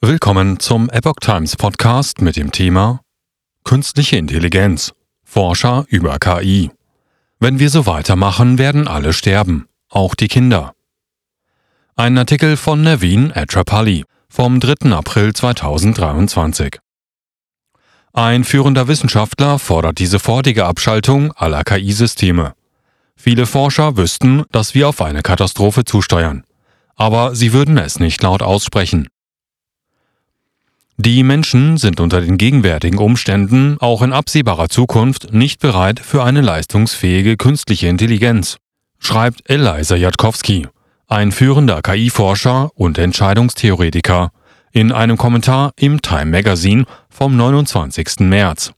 Willkommen zum Epoch Times Podcast mit dem Thema Künstliche Intelligenz. Forscher über KI. Wenn wir so weitermachen, werden alle sterben, auch die Kinder. Ein Artikel von Naveen Atrapalli vom 3. April 2023. Ein führender Wissenschaftler fordert die sofortige Abschaltung aller KI-Systeme. Viele Forscher wüssten, dass wir auf eine Katastrophe zusteuern, aber sie würden es nicht laut aussprechen. Die Menschen sind unter den gegenwärtigen Umständen auch in absehbarer Zukunft nicht bereit für eine leistungsfähige künstliche Intelligenz, schreibt Eliza Jatkowski, ein führender KI-Forscher und Entscheidungstheoretiker, in einem Kommentar im Time Magazine vom 29. März.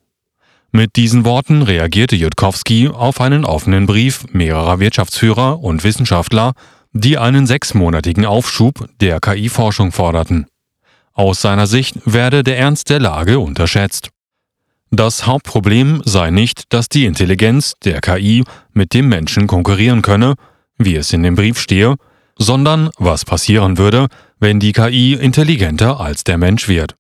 Mit diesen Worten reagierte Jutkowski auf einen offenen Brief mehrerer Wirtschaftsführer und Wissenschaftler, die einen sechsmonatigen Aufschub der KI-Forschung forderten. Aus seiner Sicht werde der Ernst der Lage unterschätzt. Das Hauptproblem sei nicht, dass die Intelligenz der KI mit dem Menschen konkurrieren könne, wie es in dem Brief stehe, sondern was passieren würde, wenn die KI intelligenter als der Mensch wird.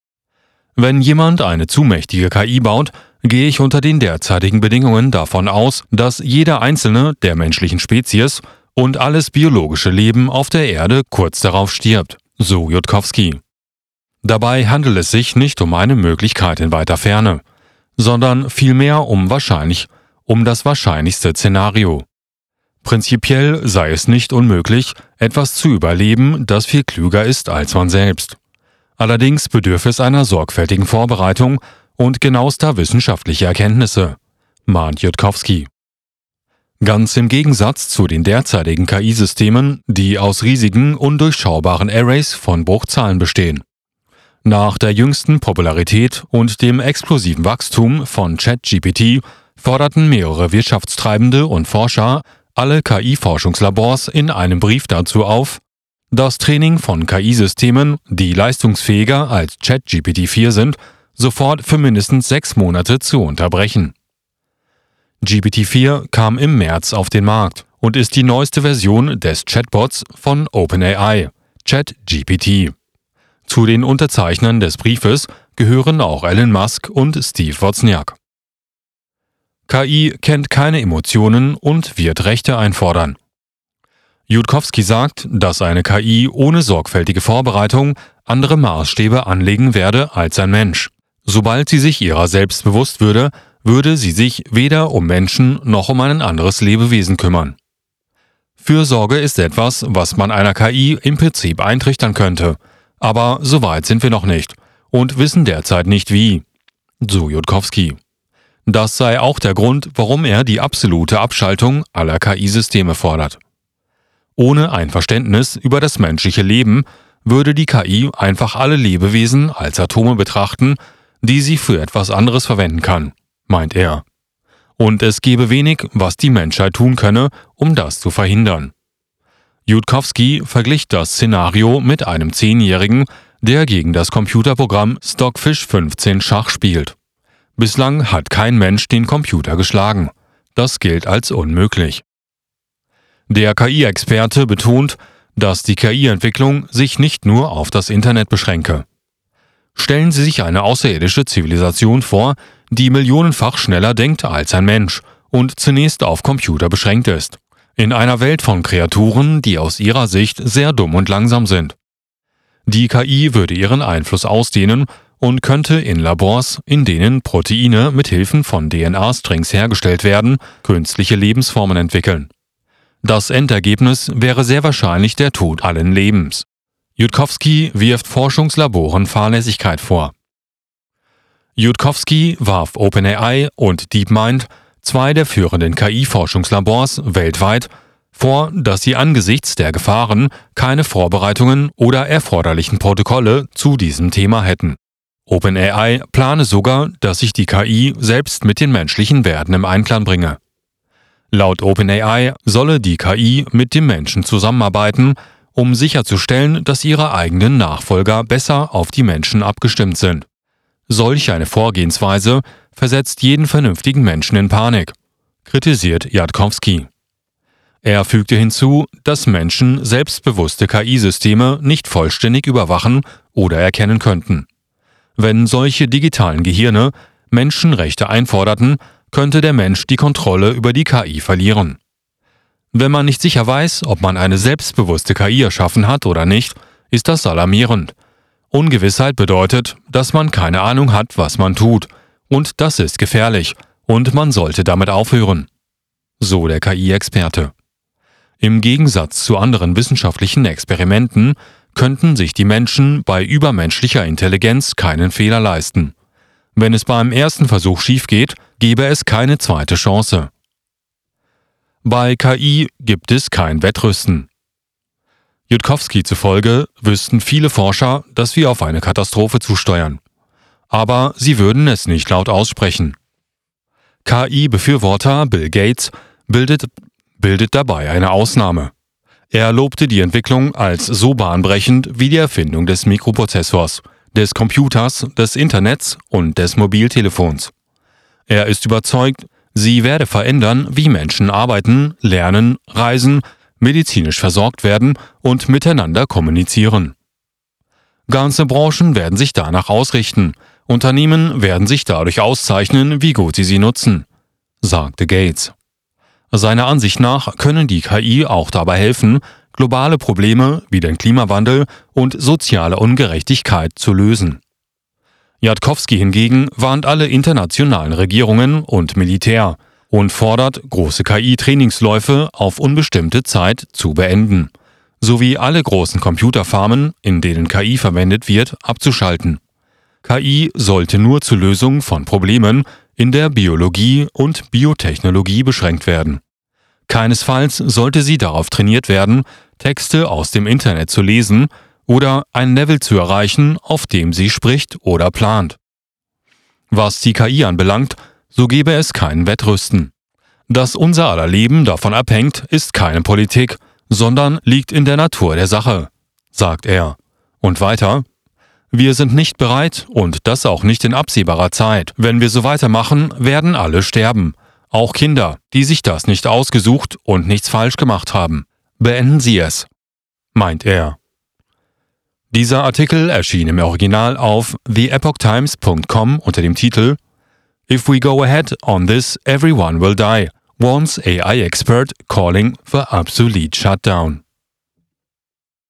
Wenn jemand eine zu mächtige KI baut, gehe ich unter den derzeitigen Bedingungen davon aus, dass jeder einzelne der menschlichen Spezies und alles biologische Leben auf der Erde kurz darauf stirbt, so Jutkowski. Dabei handelt es sich nicht um eine Möglichkeit in weiter Ferne, sondern vielmehr um wahrscheinlich, um das wahrscheinlichste Szenario. Prinzipiell sei es nicht unmöglich, etwas zu überleben, das viel klüger ist als man selbst. Allerdings bedürfe es einer sorgfältigen Vorbereitung und genauester wissenschaftlicher Erkenntnisse, mahnt Jutkowski. Ganz im Gegensatz zu den derzeitigen KI-Systemen, die aus riesigen, undurchschaubaren Arrays von Bruchzahlen bestehen. Nach der jüngsten Popularität und dem explosiven Wachstum von ChatGPT forderten mehrere Wirtschaftstreibende und Forscher alle KI-Forschungslabors in einem Brief dazu auf, das Training von KI-Systemen, die leistungsfähiger als ChatGPT 4 sind, sofort für mindestens sechs Monate zu unterbrechen. GPT-4 kam im März auf den Markt und ist die neueste Version des Chatbots von OpenAI, ChatGPT. Zu den Unterzeichnern des Briefes gehören auch Elon Musk und Steve Wozniak. KI kennt keine Emotionen und wird Rechte einfordern. Jutkowski sagt, dass eine KI ohne sorgfältige Vorbereitung andere Maßstäbe anlegen werde als ein Mensch. Sobald sie sich ihrer selbst bewusst würde, würde sie sich weder um Menschen noch um ein anderes Lebewesen kümmern. Fürsorge ist etwas, was man einer KI im Prinzip eintrichtern könnte, aber so weit sind wir noch nicht und wissen derzeit nicht wie. So Jutkowski. Das sei auch der Grund, warum er die absolute Abschaltung aller KI-Systeme fordert. Ohne ein Verständnis über das menschliche Leben würde die KI einfach alle Lebewesen als Atome betrachten, die sie für etwas anderes verwenden kann, meint er. Und es gebe wenig, was die Menschheit tun könne, um das zu verhindern. Jutkowski verglich das Szenario mit einem Zehnjährigen, der gegen das Computerprogramm Stockfish 15 Schach spielt. Bislang hat kein Mensch den Computer geschlagen. Das gilt als unmöglich. Der KI-Experte betont, dass die KI-Entwicklung sich nicht nur auf das Internet beschränke. Stellen Sie sich eine außerirdische Zivilisation vor, die millionenfach schneller denkt als ein Mensch und zunächst auf Computer beschränkt ist. In einer Welt von Kreaturen, die aus ihrer Sicht sehr dumm und langsam sind. Die KI würde ihren Einfluss ausdehnen und könnte in Labors, in denen Proteine mit Hilfen von DNA-Strings hergestellt werden, künstliche Lebensformen entwickeln. Das Endergebnis wäre sehr wahrscheinlich der Tod allen Lebens. Jutkowski wirft Forschungslaboren Fahrlässigkeit vor. Jutkowski warf OpenAI und DeepMind zwei der führenden KI-Forschungslabors weltweit, vor, dass sie angesichts der Gefahren keine Vorbereitungen oder erforderlichen Protokolle zu diesem Thema hätten. OpenAI plane sogar, dass sich die KI selbst mit den menschlichen Werten im Einklang bringe. Laut OpenAI solle die KI mit dem Menschen zusammenarbeiten, um sicherzustellen, dass ihre eigenen Nachfolger besser auf die Menschen abgestimmt sind. Solch eine Vorgehensweise versetzt jeden vernünftigen Menschen in Panik, kritisiert Jadkowski. Er fügte hinzu, dass Menschen selbstbewusste KI-Systeme nicht vollständig überwachen oder erkennen könnten. Wenn solche digitalen Gehirne Menschenrechte einforderten, könnte der Mensch die Kontrolle über die KI verlieren. Wenn man nicht sicher weiß, ob man eine selbstbewusste KI erschaffen hat oder nicht, ist das alarmierend. Ungewissheit bedeutet, dass man keine Ahnung hat, was man tut, und das ist gefährlich, und man sollte damit aufhören. So der KI-Experte. Im Gegensatz zu anderen wissenschaftlichen Experimenten könnten sich die Menschen bei übermenschlicher Intelligenz keinen Fehler leisten. Wenn es beim ersten Versuch schief geht, gebe es keine zweite Chance. Bei KI gibt es kein Wettrüsten. Jutkowski zufolge wüssten viele Forscher, dass wir auf eine Katastrophe zusteuern. Aber sie würden es nicht laut aussprechen. KI-Befürworter Bill Gates bildet, bildet dabei eine Ausnahme. Er lobte die Entwicklung als so bahnbrechend wie die Erfindung des Mikroprozessors, des Computers, des Internets und des Mobiltelefons. Er ist überzeugt, sie werde verändern, wie Menschen arbeiten, lernen, reisen, medizinisch versorgt werden und miteinander kommunizieren. Ganze Branchen werden sich danach ausrichten, Unternehmen werden sich dadurch auszeichnen, wie gut sie sie nutzen, sagte Gates. Seiner Ansicht nach können die KI auch dabei helfen, globale Probleme wie den Klimawandel und soziale Ungerechtigkeit zu lösen. Jatkowski hingegen warnt alle internationalen Regierungen und Militär und fordert, große KI-Trainingsläufe auf unbestimmte Zeit zu beenden, sowie alle großen Computerfarmen, in denen KI verwendet wird, abzuschalten. KI sollte nur zur Lösung von Problemen in der Biologie und Biotechnologie beschränkt werden. Keinesfalls sollte sie darauf trainiert werden, Texte aus dem Internet zu lesen oder ein Level zu erreichen, auf dem sie spricht oder plant. Was die KI anbelangt, so gebe es kein Wettrüsten. Dass unser aller Leben davon abhängt, ist keine Politik, sondern liegt in der Natur der Sache, sagt er. Und weiter, wir sind nicht bereit und das auch nicht in absehbarer Zeit. Wenn wir so weitermachen, werden alle sterben. Auch Kinder, die sich das nicht ausgesucht und nichts falsch gemacht haben. Beenden Sie es, meint er. Dieser Artikel erschien im Original auf theepochtimes.com unter dem Titel If we go ahead on this, everyone will die. Warns AI expert calling for obsolete shutdown.